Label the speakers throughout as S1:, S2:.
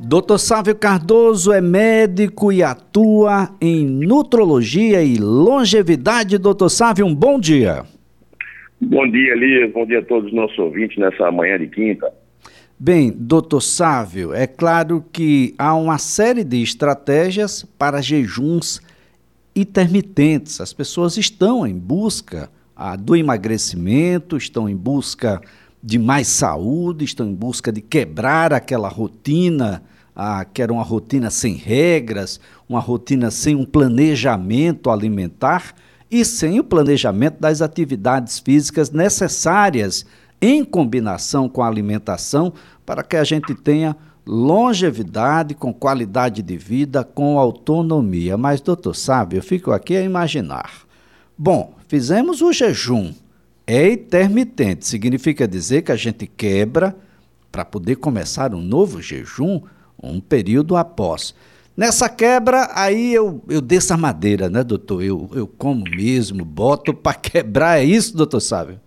S1: Dr. Sávio Cardoso é médico e atua em nutrologia e longevidade. Dr. Sávio, um bom dia.
S2: Bom dia, Elias. Bom dia a todos os nossos ouvintes nessa manhã de quinta.
S1: Bem, doutor Sávio, é claro que há uma série de estratégias para jejuns intermitentes. As pessoas estão em busca ah, do emagrecimento, estão em busca de mais saúde, estão em busca de quebrar aquela rotina, ah, que era uma rotina sem regras, uma rotina sem um planejamento alimentar e sem o planejamento das atividades físicas necessárias em combinação com a alimentação para que a gente tenha longevidade, com qualidade de vida, com autonomia. Mas, doutor, sabe, eu fico aqui a imaginar. Bom, fizemos o jejum. É intermitente, significa dizer que a gente quebra para poder começar um novo jejum um período após. Nessa quebra, aí eu, eu desço a madeira, né, doutor? Eu, eu como mesmo, boto para quebrar. É isso, doutor Sábio?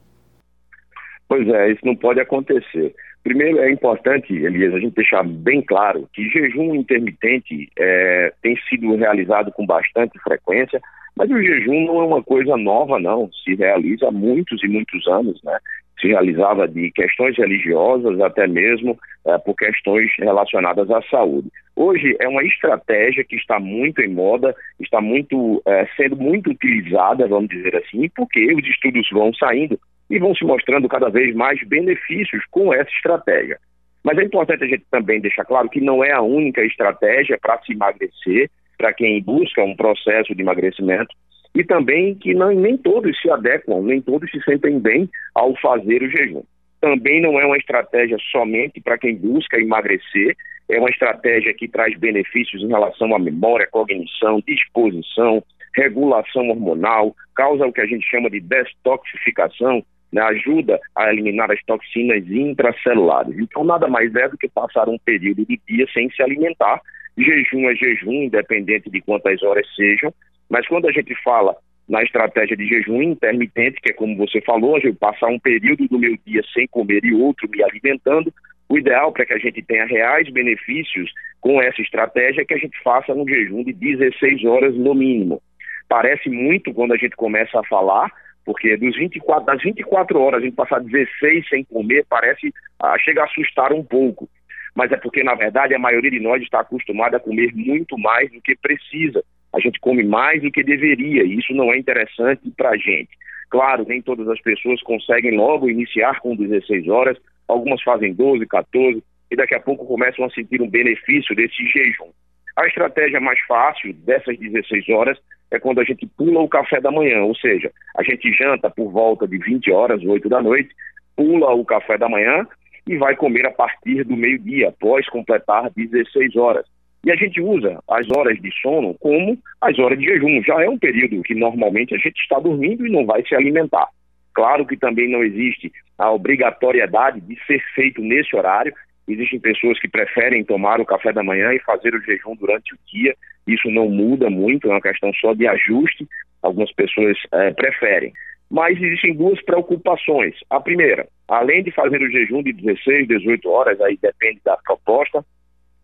S2: Pois é, isso não pode acontecer. Primeiro, é importante, Elias, a gente deixar bem claro que jejum intermitente é, tem sido realizado com bastante frequência, mas o jejum não é uma coisa nova, não. Se realiza há muitos e muitos anos, né? Se realizava de questões religiosas, até mesmo é, por questões relacionadas à saúde. Hoje é uma estratégia que está muito em moda, está muito é, sendo muito utilizada, vamos dizer assim, porque os estudos vão saindo e vão se mostrando cada vez mais benefícios com essa estratégia. Mas é importante a gente também deixar claro que não é a única estratégia para se emagrecer, para quem busca um processo de emagrecimento, e também que não, nem todos se adequam, nem todos se sentem bem ao fazer o jejum. Também não é uma estratégia somente para quem busca emagrecer, é uma estratégia que traz benefícios em relação à memória, cognição, disposição, regulação hormonal, causa o que a gente chama de detoxificação, né, ajuda a eliminar as toxinas intracelulares. Então, nada mais é do que passar um período de dia sem se alimentar. Jejum é jejum, independente de quantas horas sejam, mas quando a gente fala na estratégia de jejum intermitente, que é como você falou, eu passar um período do meu dia sem comer e outro me alimentando, o ideal para que a gente tenha reais benefícios com essa estratégia é que a gente faça um jejum de 16 horas no mínimo. Parece muito quando a gente começa a falar, porque dos 24, das 24 horas a gente passar 16 sem comer parece ah, chega a assustar um pouco. Mas é porque, na verdade, a maioria de nós está acostumada a comer muito mais do que precisa. A gente come mais do que deveria, e isso não é interessante para a gente. Claro, nem todas as pessoas conseguem logo iniciar com 16 horas, algumas fazem 12, 14, e daqui a pouco começam a sentir um benefício desse jejum. A estratégia mais fácil dessas 16 horas é quando a gente pula o café da manhã, ou seja, a gente janta por volta de 20 horas, 8 da noite, pula o café da manhã e vai comer a partir do meio-dia, após completar 16 horas. E a gente usa as horas de sono como as horas de jejum. Já é um período que normalmente a gente está dormindo e não vai se alimentar. Claro que também não existe a obrigatoriedade de ser feito nesse horário. Existem pessoas que preferem tomar o café da manhã e fazer o jejum durante o dia. Isso não muda muito, é uma questão só de ajuste. Algumas pessoas é, preferem. Mas existem duas preocupações. A primeira, além de fazer o jejum de 16, 18 horas, aí depende da proposta,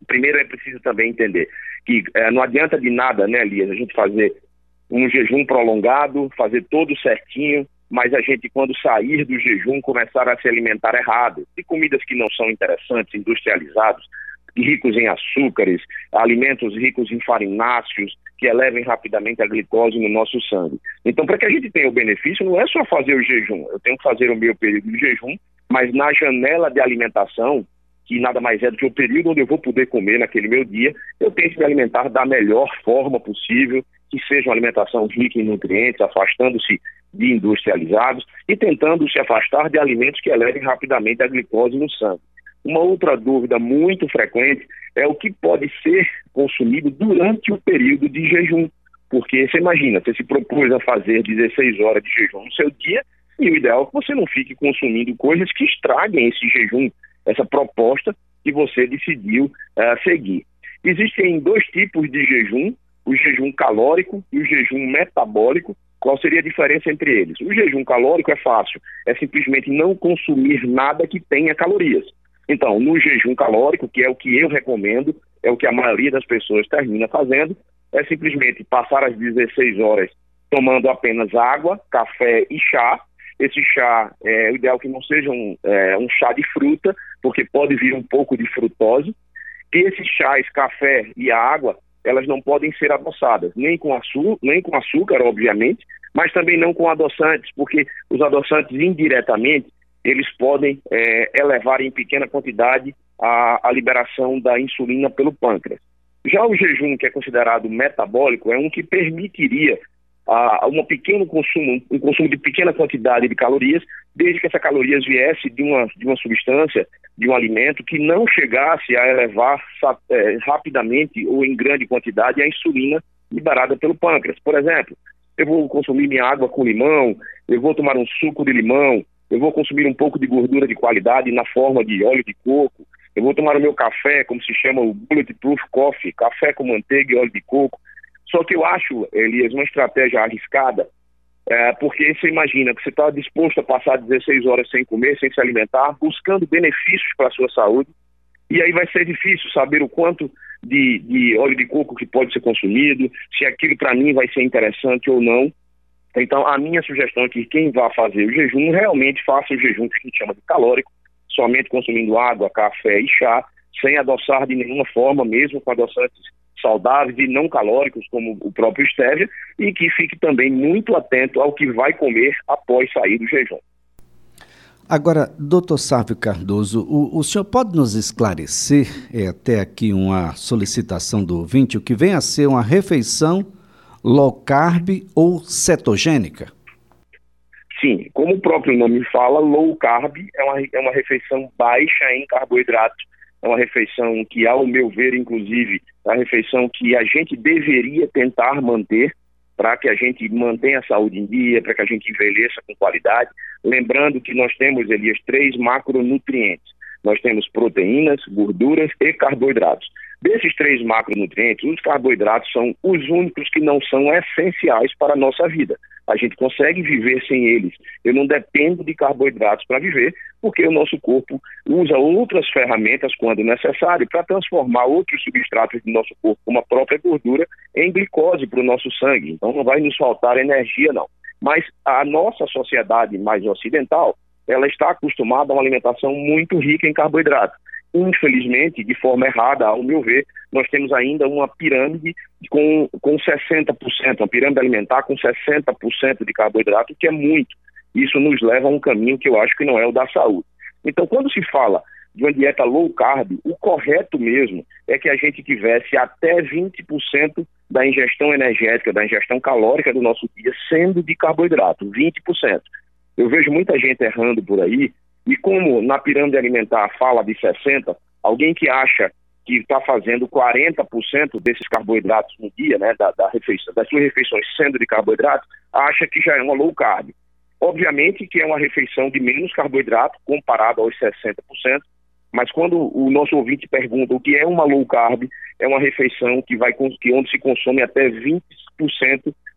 S2: primeiro é preciso também entender que é, não adianta de nada, né, Elias, a gente fazer um jejum prolongado, fazer todo certinho, mas a gente, quando sair do jejum, começar a se alimentar errado, de comidas que não são interessantes, industrializados, ricos em açúcares, alimentos ricos em farináceos, que elevem rapidamente a glicose no nosso sangue. Então, para que a gente tenha o benefício, não é só fazer o jejum, eu tenho que fazer o meu período de jejum, mas na janela de alimentação, que nada mais é do que o período onde eu vou poder comer naquele meu dia, eu tenho que me alimentar da melhor forma possível, que seja uma alimentação rica em nutrientes, afastando-se de industrializados e tentando se afastar de alimentos que elevem rapidamente a glicose no sangue. Uma outra dúvida muito frequente é o que pode ser consumido durante o período de jejum. Porque você imagina, você se propôs a fazer 16 horas de jejum no seu dia, e o ideal é que você não fique consumindo coisas que estraguem esse jejum, essa proposta que você decidiu uh, seguir. Existem dois tipos de jejum, o jejum calórico e o jejum metabólico. Qual seria a diferença entre eles? O jejum calórico é fácil, é simplesmente não consumir nada que tenha calorias. Então, no jejum calórico, que é o que eu recomendo, é o que a maioria das pessoas termina fazendo, é simplesmente passar as 16 horas tomando apenas água, café e chá. Esse chá é o ideal que não seja um, é, um chá de fruta, porque pode vir um pouco de frutose. E esses chás, café e água, elas não podem ser adoçadas, nem com, açúcar, nem com açúcar, obviamente, mas também não com adoçantes, porque os adoçantes indiretamente eles podem é, elevar em pequena quantidade a, a liberação da insulina pelo pâncreas. Já o jejum, que é considerado metabólico, é um que permitiria a, um pequeno consumo, um consumo de pequena quantidade de calorias, desde que essa calorias viesse de uma, de uma substância, de um alimento que não chegasse a elevar é, rapidamente ou em grande quantidade a insulina liberada pelo pâncreas. Por exemplo, eu vou consumir minha água com limão, eu vou tomar um suco de limão, eu vou consumir um pouco de gordura de qualidade na forma de óleo de coco, eu vou tomar o meu café, como se chama o Bulletproof Coffee, café com manteiga e óleo de coco. Só que eu acho, Elias, uma estratégia arriscada, é, porque você imagina que você está disposto a passar 16 horas sem comer, sem se alimentar, buscando benefícios para a sua saúde, e aí vai ser difícil saber o quanto de, de óleo de coco que pode ser consumido, se aquilo para mim vai ser interessante ou não. Então, a minha sugestão é que quem vá fazer o jejum realmente faça o jejum que a gente chama de calórico, somente consumindo água, café e chá, sem adoçar de nenhuma forma, mesmo com adoçantes saudáveis e não calóricos, como o próprio stevia, e que fique também muito atento ao que vai comer após sair do jejum.
S1: Agora, doutor Sávio Cardoso, o, o, senhor pode nos esclarecer, é até aqui uma solicitação do ouvinte, o que vem a ser uma refeição low carb ou cetogênica?
S2: Sim, como o próprio nome fala, low carb é uma, é uma refeição baixa em carboidratos. É uma refeição que, ao meu ver, inclusive, é uma refeição que a gente deveria tentar manter para que a gente mantenha a saúde em dia, para que a gente envelheça com qualidade. Lembrando que nós temos, Elias, três macronutrientes. Nós temos proteínas, gorduras e carboidratos. Desses três macronutrientes, os carboidratos são os únicos que não são essenciais para a nossa vida. A gente consegue viver sem eles. Eu não dependo de carboidratos para viver, porque o nosso corpo usa outras ferramentas quando necessário para transformar outros substratos do nosso corpo, como a própria gordura, em glicose para o nosso sangue. Então não vai nos faltar energia, não. Mas a nossa sociedade mais ocidental, ela está acostumada a uma alimentação muito rica em carboidratos infelizmente, de forma errada, ao meu ver, nós temos ainda uma pirâmide com, com 60%, uma pirâmide alimentar com 60% de carboidrato, que é muito. Isso nos leva a um caminho que eu acho que não é o da saúde. Então, quando se fala de uma dieta low carb, o correto mesmo é que a gente tivesse até 20% da ingestão energética, da ingestão calórica do nosso dia sendo de carboidrato, 20%. Eu vejo muita gente errando por aí e como na pirâmide alimentar fala de 60, alguém que acha que está fazendo 40% desses carboidratos no dia, né, da, da, refeição, das suas refeições sendo de carboidrato, acha que já é uma low carb. Obviamente que é uma refeição de menos carboidrato comparado aos 60%, mas quando o nosso ouvinte pergunta o que é uma low carb, é uma refeição que vai que onde se consome até 20%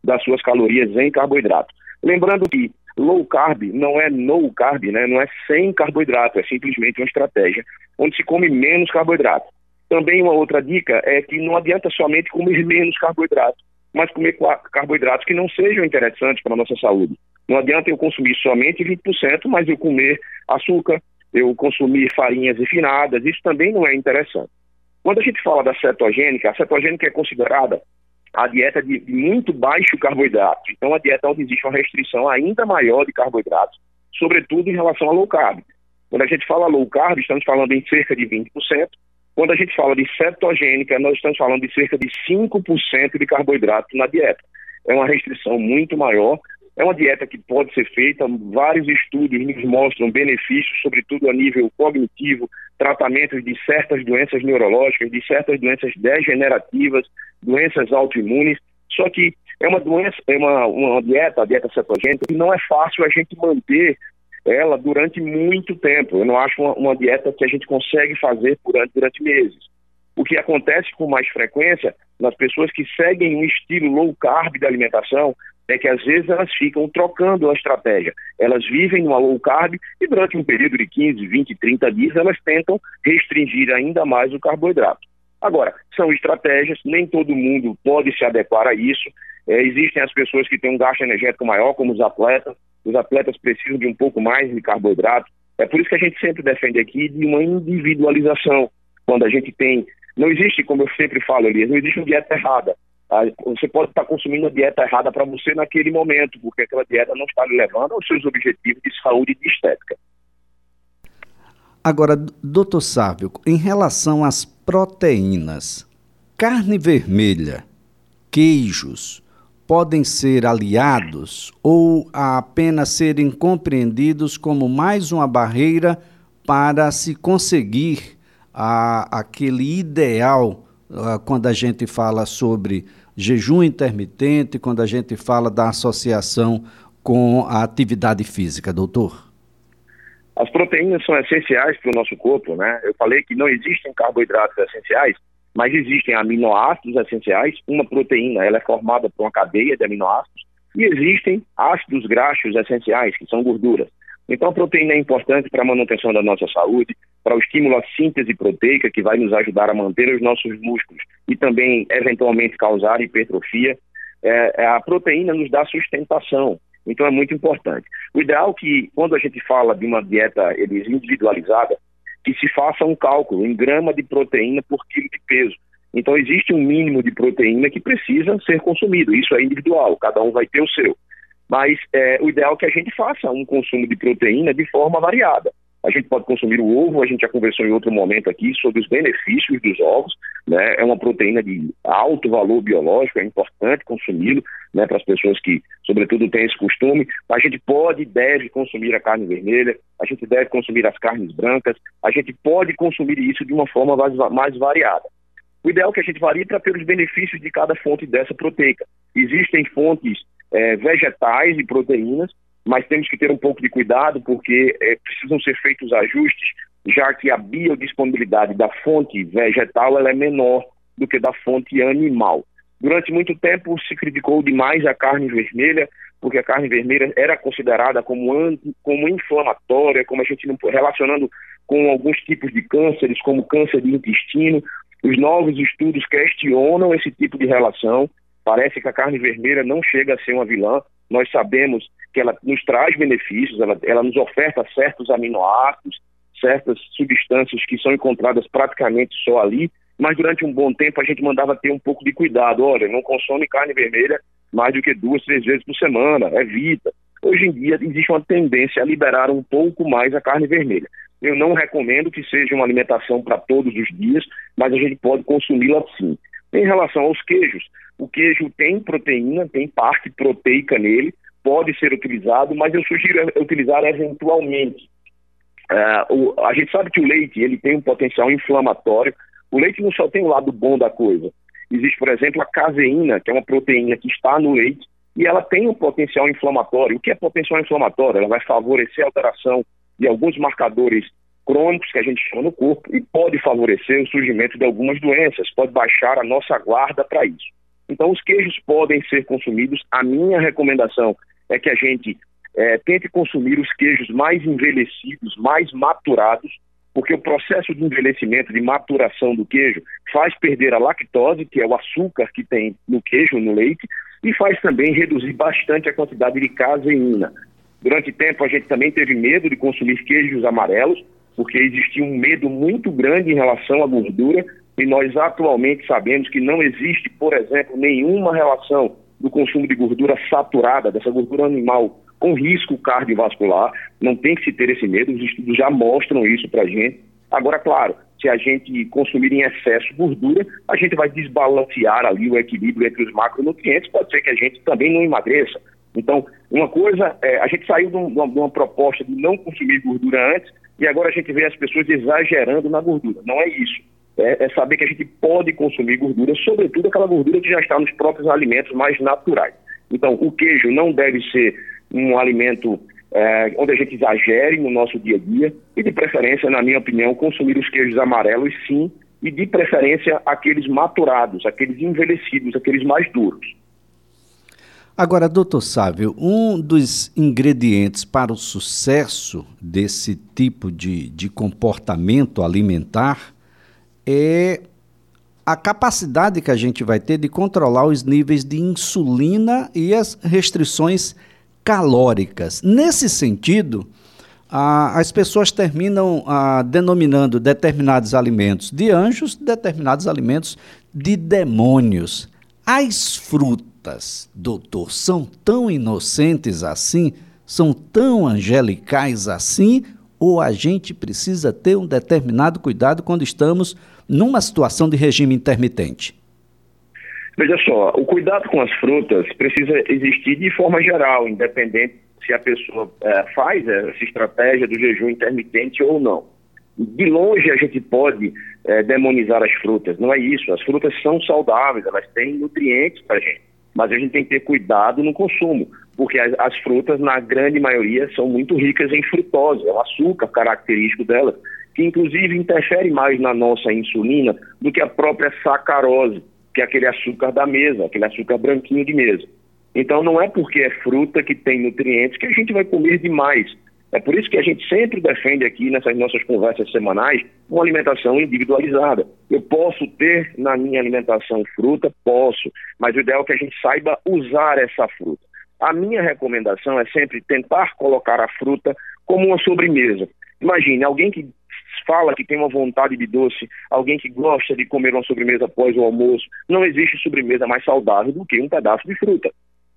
S2: das suas calorias em carboidrato. Lembrando que Low carb não é no carb, né? não é sem carboidrato, é simplesmente uma estratégia onde se come menos carboidrato. Também uma outra dica é que não adianta somente comer menos carboidrato, mas comer carboidratos que não sejam interessantes para a nossa saúde. Não adianta eu consumir somente 20%, mas eu comer açúcar, eu consumir farinhas refinadas, isso também não é interessante. Quando a gente fala da cetogênica, a cetogênica é considerada a dieta de, muito baixo carboidrato. Então, a dieta onde existe uma restrição ainda maior de carboidratos, sobretudo em relação a low carb. Quando a gente fala low carb, estamos falando em cerca de 20%. Quando a gente fala de cetogênica, nós estamos falando de cerca de 5% de carboidrato na dieta. É uma restrição muito maior. É uma dieta que pode ser feita, vários estudos nos mostram benefícios, sobretudo a nível cognitivo, tratamentos de certas doenças neurológicas, de certas doenças degenerativas, doenças autoimunes. Só que é uma doença, é uma, uma dieta, a dieta cetogênica, que não é fácil a gente manter ela durante muito tempo. Eu não acho uma, uma dieta que a gente consegue fazer durante, durante meses. O que acontece com mais frequência nas pessoas que seguem um estilo low carb de alimentação é que às vezes elas ficam trocando a estratégia. Elas vivem numa low carb e durante um período de 15, 20, 30 dias elas tentam restringir ainda mais o carboidrato. Agora, são estratégias, nem todo mundo pode se adequar a isso. É, existem as pessoas que têm um gasto energético maior, como os atletas. Os atletas precisam de um pouco mais de carboidrato. É por isso que a gente sempre defende aqui de uma individualização. Quando a gente tem. Não existe, como eu sempre falo, Elias, não existe uma dieta errada. Ah, você pode estar consumindo a dieta errada para você naquele momento, porque aquela dieta não está lhe levando aos seus objetivos de saúde e de estética.
S1: Agora, doutor Sábio, em relação às proteínas, carne vermelha, queijos, podem ser aliados ou apenas serem compreendidos como mais uma barreira para se conseguir a, aquele ideal a, quando a gente fala sobre jejum intermitente, quando a gente fala da associação com a atividade física, doutor?
S2: As proteínas são essenciais para o nosso corpo, né? Eu falei que não existem carboidratos essenciais, mas existem aminoácidos essenciais. Uma proteína, ela é formada por uma cadeia de aminoácidos e existem ácidos graxos essenciais, que são gorduras. Então a proteína é importante para a manutenção da nossa saúde, para o estímulo à síntese proteica, que vai nos ajudar a manter os nossos músculos e também eventualmente causar hipertrofia. É, a proteína nos dá sustentação, então é muito importante. O ideal é que, quando a gente fala de uma dieta eles, individualizada, que se faça um cálculo em grama de proteína por quilo de peso. Então existe um mínimo de proteína que precisa ser consumido. Isso é individual, cada um vai ter o seu. Mas é, o ideal é que a gente faça um consumo de proteína de forma variada. A gente pode consumir o ovo, a gente já conversou em outro momento aqui sobre os benefícios dos ovos, né? É uma proteína de alto valor biológico, é importante consumi-lo, né, para as pessoas que, sobretudo, têm esse costume. A gente pode e deve consumir a carne vermelha, a gente deve consumir as carnes brancas, a gente pode consumir isso de uma forma mais, mais variada. O ideal é que a gente varie para ter os benefícios de cada fonte dessa proteica. Existem fontes é, vegetais e proteínas mas temos que ter um pouco de cuidado porque é, precisam ser feitos ajustes, já que a biodisponibilidade da fonte vegetal é menor do que da fonte animal. Durante muito tempo se criticou demais a carne vermelha, porque a carne vermelha era considerada como, como inflamatória, como a gente não relacionando com alguns tipos de cânceres, como câncer de intestino. Os novos estudos questionam esse tipo de relação. Parece que a carne vermelha não chega a ser uma vilã. Nós sabemos que ela nos traz benefícios, ela, ela nos oferta certos aminoácidos, certas substâncias que são encontradas praticamente só ali, mas durante um bom tempo a gente mandava ter um pouco de cuidado. Olha, não consome carne vermelha mais do que duas, três vezes por semana, evita. Hoje em dia existe uma tendência a liberar um pouco mais a carne vermelha. Eu não recomendo que seja uma alimentação para todos os dias, mas a gente pode consumi-la sim. Em relação aos queijos, o queijo tem proteína, tem parte proteica nele, pode ser utilizado, mas eu sugiro utilizar eventualmente. Uh, o, a gente sabe que o leite ele tem um potencial inflamatório. O leite não só tem o lado bom da coisa. Existe, por exemplo, a caseína, que é uma proteína que está no leite, e ela tem um potencial inflamatório. O que é potencial inflamatório? Ela vai favorecer a alteração de alguns marcadores crônicos que a gente chama no corpo e pode favorecer o surgimento de algumas doenças, pode baixar a nossa guarda para isso. Então, os queijos podem ser consumidos. A minha recomendação é que a gente é, tente consumir os queijos mais envelhecidos, mais maturados, porque o processo de envelhecimento, de maturação do queijo, faz perder a lactose, que é o açúcar que tem no queijo, no leite, e faz também reduzir bastante a quantidade de caseína. Durante tempo, a gente também teve medo de consumir queijos amarelos, porque existia um medo muito grande em relação à gordura, e nós atualmente sabemos que não existe, por exemplo, nenhuma relação do consumo de gordura saturada, dessa gordura animal, com risco cardiovascular. Não tem que se ter esse medo, os estudos já mostram isso para a gente. Agora, claro, se a gente consumir em excesso gordura, a gente vai desbalancear ali o equilíbrio entre os macronutrientes, pode ser que a gente também não emagreça. Então, uma coisa, é, a gente saiu de uma, de uma, proposta de não consumir gordura antes e agora a gente vê as pessoas exagerando na gordura. Não é isso é, é, saber que a gente pode consumir gordura, sobretudo aquela gordura que já está nos próprios alimentos mais naturais. Então, o queijo não deve ser um alimento é, onde a gente exagere no nosso dia a dia e, de preferência, na minha opinião, consumir os queijos amarelos, sim, e de preferência aqueles maturados, aqueles envelhecidos, aqueles mais duros.
S1: Agora, doutor Sávio, um dos ingredientes para o sucesso desse tipo de, de comportamento alimentar é a capacidade que a gente vai ter de controlar os níveis de insulina e as restrições calóricas. Nesse sentido, as pessoas terminam denominando determinados alimentos de anjos, determinados alimentos de demônios. As frutas, doutor, são tão inocentes assim? São tão angelicais assim? Ou a gente precisa ter um determinado cuidado quando estamos numa situação de regime intermitente?
S2: Veja só, o cuidado com as frutas precisa existir de forma geral, independente se a pessoa é, faz essa estratégia do jejum intermitente ou não. De longe a gente pode é, demonizar as frutas, não é isso. As frutas são saudáveis, elas têm nutrientes para a gente, mas a gente tem que ter cuidado no consumo, porque as, as, frutas, na grande maioria, são muito ricas em frutose, é o açúcar característico delas, que inclusive interfere mais na nossa insulina do que a própria sacarose, que é aquele açúcar da mesa, aquele açúcar branquinho de mesa. Então não é porque é fruta que tem nutrientes que a gente vai comer demais. É por isso que a gente sempre defende aqui nessas nossas conversas semanais uma alimentação individualizada. Eu posso ter na minha alimentação fruta? Posso, mas o ideal é que a gente saiba usar essa fruta. A minha recomendação é sempre tentar colocar a fruta como uma sobremesa. Imagine alguém que fala que tem uma vontade de doce, alguém que gosta de comer uma sobremesa após o almoço. Não existe sobremesa mais saudável do que um pedaço de fruta.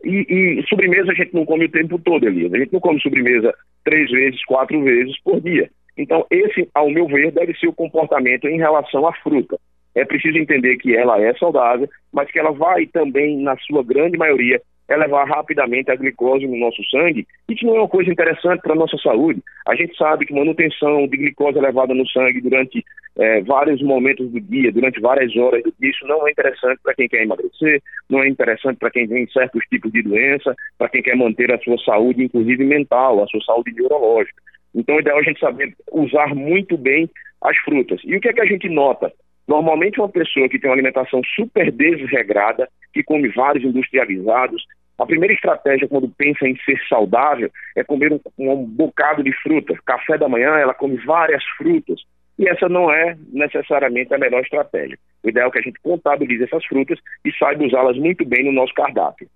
S2: E, e, sobremesa a gente não come o tempo todo, Elias. A gente não come sobremesa três vezes, quatro vezes por dia. Então, esse, ao meu ver, deve ser o comportamento em relação à fruta. É preciso entender que ela é saudável, mas que ela vai também, na sua grande maioria, elevar rapidamente a glicose no nosso sangue, que não é uma coisa interessante para a nossa saúde. A gente sabe que manutenção de glicose elevada no sangue durante é, vários momentos do dia, durante várias horas isso não é interessante para quem quer emagrecer, não é interessante para quem tem certos tipos de doença, para quem quer manter a sua saúde, inclusive mental, a sua saúde neurológica. Então, é ideal a gente saber usar muito bem as frutas. E o que é que a gente nota? Normalmente, uma pessoa que tem uma alimentação super desregrada, que come vários industrializados, a primeira estratégia quando pensa em ser saudável é comer um, um bocado de fruta. Café da manhã, ela come várias frutas. E essa não é necessariamente a melhor estratégia. O ideal é que a gente contabilize essas frutas e saiba usá-las muito bem no nosso cardápio.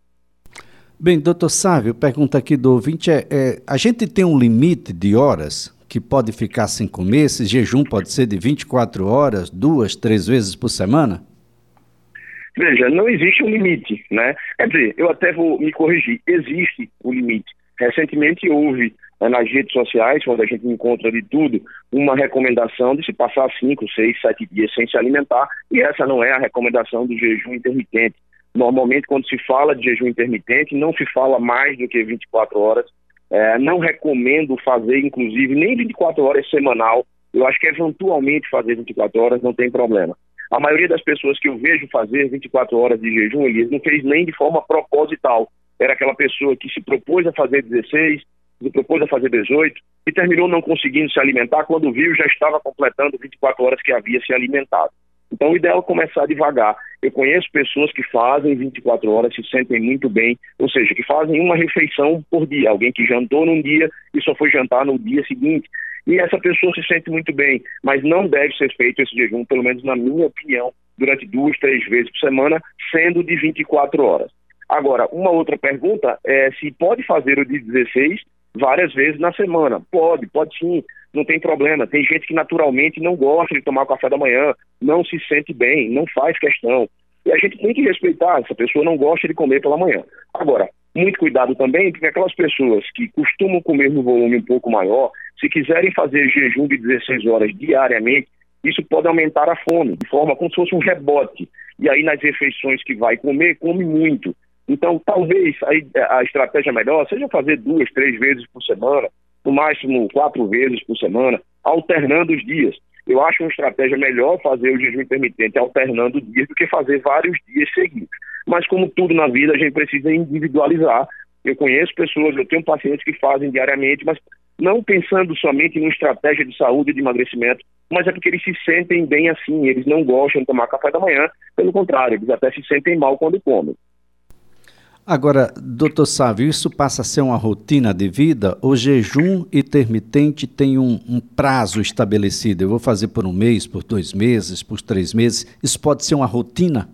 S1: Bem, doutor Sávio, pergunta aqui do ouvinte é, é, a gente tem um limite de horas que pode ficar sem comer? Esse jejum pode ser de 24 horas, duas, três vezes por semana?
S2: Veja, não existe um limite, né? Quer dizer, eu até vou me corrigir, existe um limite. Recentemente houve né, nas redes sociais, onde a gente encontra de tudo, uma recomendação de se passar 5, 6, 7 dias sem se alimentar, e essa não é a recomendação do jejum intermitente. Normalmente, quando se fala de jejum intermitente, não se fala mais do que 24 horas. É, não recomendo fazer, inclusive, nem 24 horas semanal. Eu acho que eventualmente fazer 24 horas não tem problema. A maioria das pessoas que eu vejo fazer 24 horas de jejum, eles não fez nem de forma proposital. Era aquela pessoa que se propôs a fazer 16, se propôs a fazer 18 e terminou não conseguindo se alimentar. Quando viu, já estava completando 24 horas que havia se alimentado. Então, o ideal é começar devagar. Eu conheço pessoas que fazem 24 horas, se sentem muito bem, ou seja, que fazem uma refeição por dia. Alguém que jantou num dia e só foi jantar no dia seguinte e essa pessoa se sente muito bem, mas não deve ser feito esse jejum, pelo menos na minha opinião, durante duas, três vezes por semana, sendo de 24 horas. Agora, uma outra pergunta é se pode fazer o de 16 várias vezes na semana. Pode, pode sim, não tem problema. Tem gente que naturalmente não gosta de tomar café da manhã, não se sente bem, não faz questão. E a gente tem que respeitar, essa pessoa não gosta de comer pela manhã. Agora, muito cuidado também, porque aquelas pessoas que costumam comer no volume um pouco maior, se quiserem fazer jejum de 16 horas diariamente, isso pode aumentar a fome, de forma como se fosse um rebote. E aí, nas refeições que vai comer, come muito. Então, talvez a, a estratégia melhor seja fazer duas, três vezes por semana, no máximo quatro vezes por semana, alternando os dias. Eu acho uma estratégia melhor fazer o jejum intermitente alternando dias do que fazer vários dias seguidos. Mas, como tudo na vida, a gente precisa individualizar. Eu conheço pessoas, eu tenho pacientes que fazem diariamente, mas não pensando somente em estratégia de saúde e de emagrecimento, mas é porque eles se sentem bem assim, eles não gostam de tomar café da manhã, pelo contrário, eles até se sentem mal quando comem.
S1: Agora, doutor Sávio, isso passa a ser uma rotina de vida? O jejum intermitente tem um, um, prazo estabelecido? Eu vou fazer por um mês, por dois meses, por três meses. Isso pode ser uma rotina?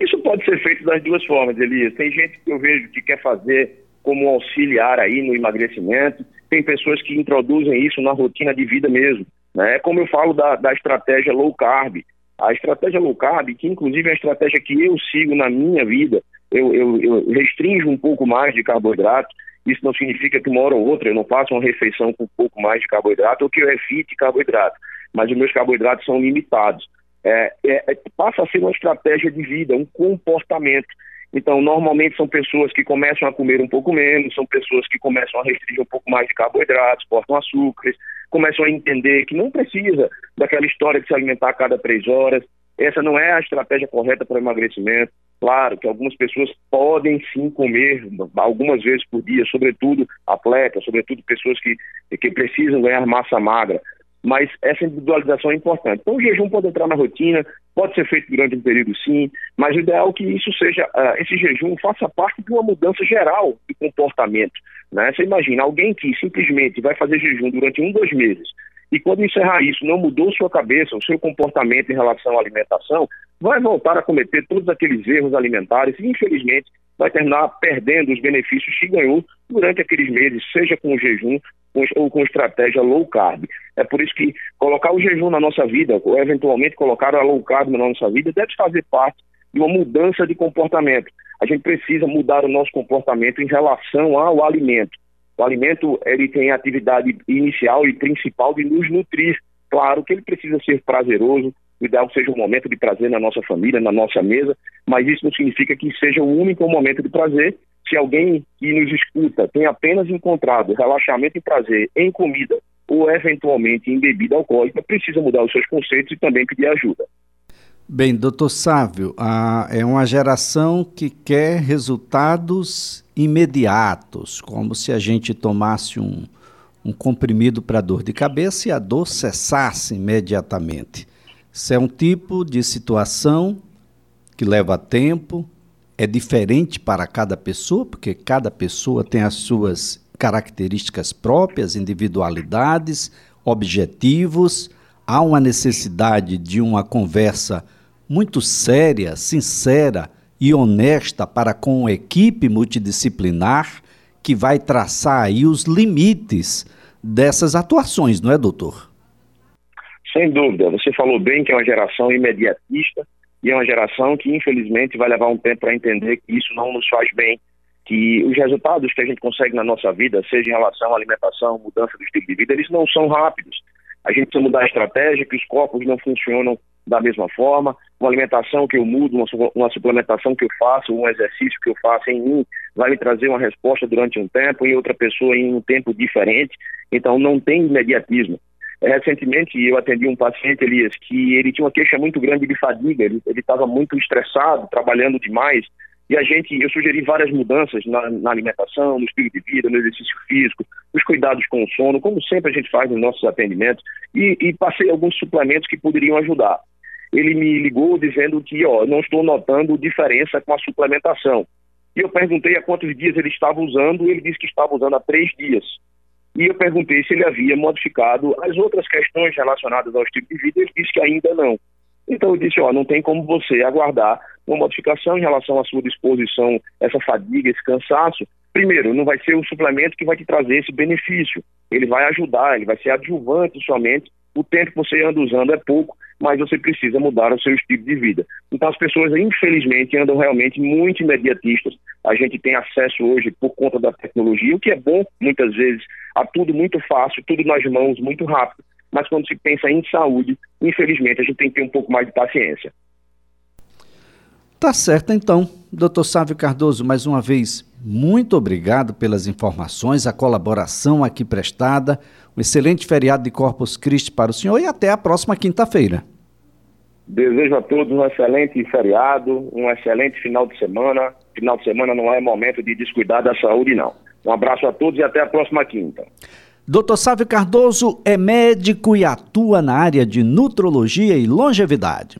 S2: Isso pode ser feito das duas formas, Elias. Tem gente que eu vejo que quer fazer como auxiliar aí no emagrecimento. Tem pessoas que introduzem isso na rotina de vida mesmo. Né? É como eu falo da, da estratégia low carb. A estratégia low carb, que inclusive é a estratégia que eu sigo na minha vida, eu, eu, eu restringo um pouco mais de carboidrato. Isso não significa que uma hora ou outra eu não faça uma refeição com um pouco mais de carboidrato ou que eu evite carboidrato, mas os meus carboidratos são limitados. É, é, é, passa a ser uma estratégia de vida, um comportamento. Então, normalmente são pessoas que começam a comer um pouco menos, são pessoas que começam a restringir um pouco mais de carboidratos, cortam açúcares, começam a entender que não precisa daquela história de se alimentar a cada três horas. Essa não é a estratégia correta para o emagrecimento. Claro que algumas pessoas podem sim comer algumas vezes por dia, sobretudo atletas, sobretudo pessoas que, que precisam ganhar massa magra. Mas essa individualização é importante. Então, o jejum pode entrar na rotina, pode ser feito durante um período sim, mas o ideal é que isso seja, uh, esse jejum faça parte de uma mudança geral de comportamento. Né? Você imagina alguém que simplesmente vai fazer jejum durante um, dois meses, e quando encerrar isso, não mudou sua cabeça, o seu comportamento em relação à alimentação, vai voltar a cometer todos aqueles erros alimentares e, infelizmente, vai terminar perdendo os benefícios que ganhou durante aqueles meses, seja com o jejum ou com estratégia low carb. É por isso que colocar o jejum na nossa vida, ou eventualmente colocar a low carb na nossa vida, deve fazer parte de uma mudança de comportamento. A gente precisa mudar o nosso comportamento em relação ao alimento. O alimento ele tem a atividade inicial e principal de nos nutrir. Claro que ele precisa ser prazeroso, o ideal seja um momento de prazer na nossa família, na nossa mesa, mas isso não significa que seja o único momento de prazer. Se alguém que nos escuta tem apenas encontrado relaxamento e prazer em comida ou eventualmente em bebida alcoólica, precisa mudar os seus conceitos e também pedir ajuda.
S1: Bem, doutor Sávio, a, é uma geração que quer resultados imediatos, como se a gente tomasse um, um comprimido para dor de cabeça e a dor cessasse imediatamente. Isso é um tipo de situação que leva tempo, é diferente para cada pessoa, porque cada pessoa tem as suas características próprias, individualidades, objetivos. Há uma necessidade de uma conversa muito séria, sincera e honesta para com a equipe multidisciplinar que vai traçar aí os limites dessas atuações, não é, doutor?
S2: Sem dúvida. Você falou bem que é uma geração imediatista e é uma geração que, infelizmente, vai levar um tempo para entender que isso não nos faz bem, que os resultados que a gente consegue na nossa vida, seja em relação à alimentação, mudança do estilo de vida, eles não são rápidos. A gente precisa mudar a estratégia, que os corpos não funcionam da mesma forma, uma alimentação que eu mudo, uma, uma, suplementação que eu faço, um exercício que eu faço em mim, vai me trazer uma resposta durante um tempo, em outra pessoa em um tempo diferente. Então não tem imediatismo. Recentemente eu atendi um paciente, Elias, que ele tinha uma queixa muito grande de fadiga, ele estava muito estressado, trabalhando demais, e a gente, eu sugeri várias mudanças na, na, alimentação, no estilo de vida, no exercício físico, nos cuidados com o sono, como sempre a gente faz nos nossos atendimentos, e, e passei alguns suplementos que poderiam ajudar. Ele me ligou dizendo que, ó, não estou notando diferença com a suplementação. E eu perguntei a quantos dias ele estava usando, ele disse que estava usando há três dias. E eu perguntei se ele havia modificado as outras questões relacionadas ao estilo de vida, ele disse que ainda não. Então eu disse, ó, não tem como você aguardar uma modificação em relação à sua disposição, essa fadiga, esse cansaço. Primeiro, não vai ser o suplemento que vai te trazer esse benefício. Ele vai ajudar, ele vai ser adjuvante somente. O tempo que você anda usando é pouco, mas você precisa mudar o seu estilo de vida. Então as pessoas, infelizmente, andam realmente muito imediatistas. A gente tem acesso hoje, por conta da tecnologia, o que é bom, muitas vezes, a tudo muito fácil, tudo nas mãos, muito rápido mas quando se pensa em saúde, infelizmente a gente tem que ter um pouco mais de paciência.
S1: Tá certo então. Doutor Sávio Cardoso, mais uma vez, muito obrigado pelas informações, a colaboração aqui prestada. Um excelente feriado de Corpus Christi para o senhor e até a próxima quinta-feira.
S2: Desejo a todos um excelente feriado, um excelente final de semana. Final de semana não é momento de descuidar da saúde, não. Um abraço a todos e até a próxima quinta.
S1: Dr. Sávio Cardoso é médico e atua na área de nutrologia e longevidade.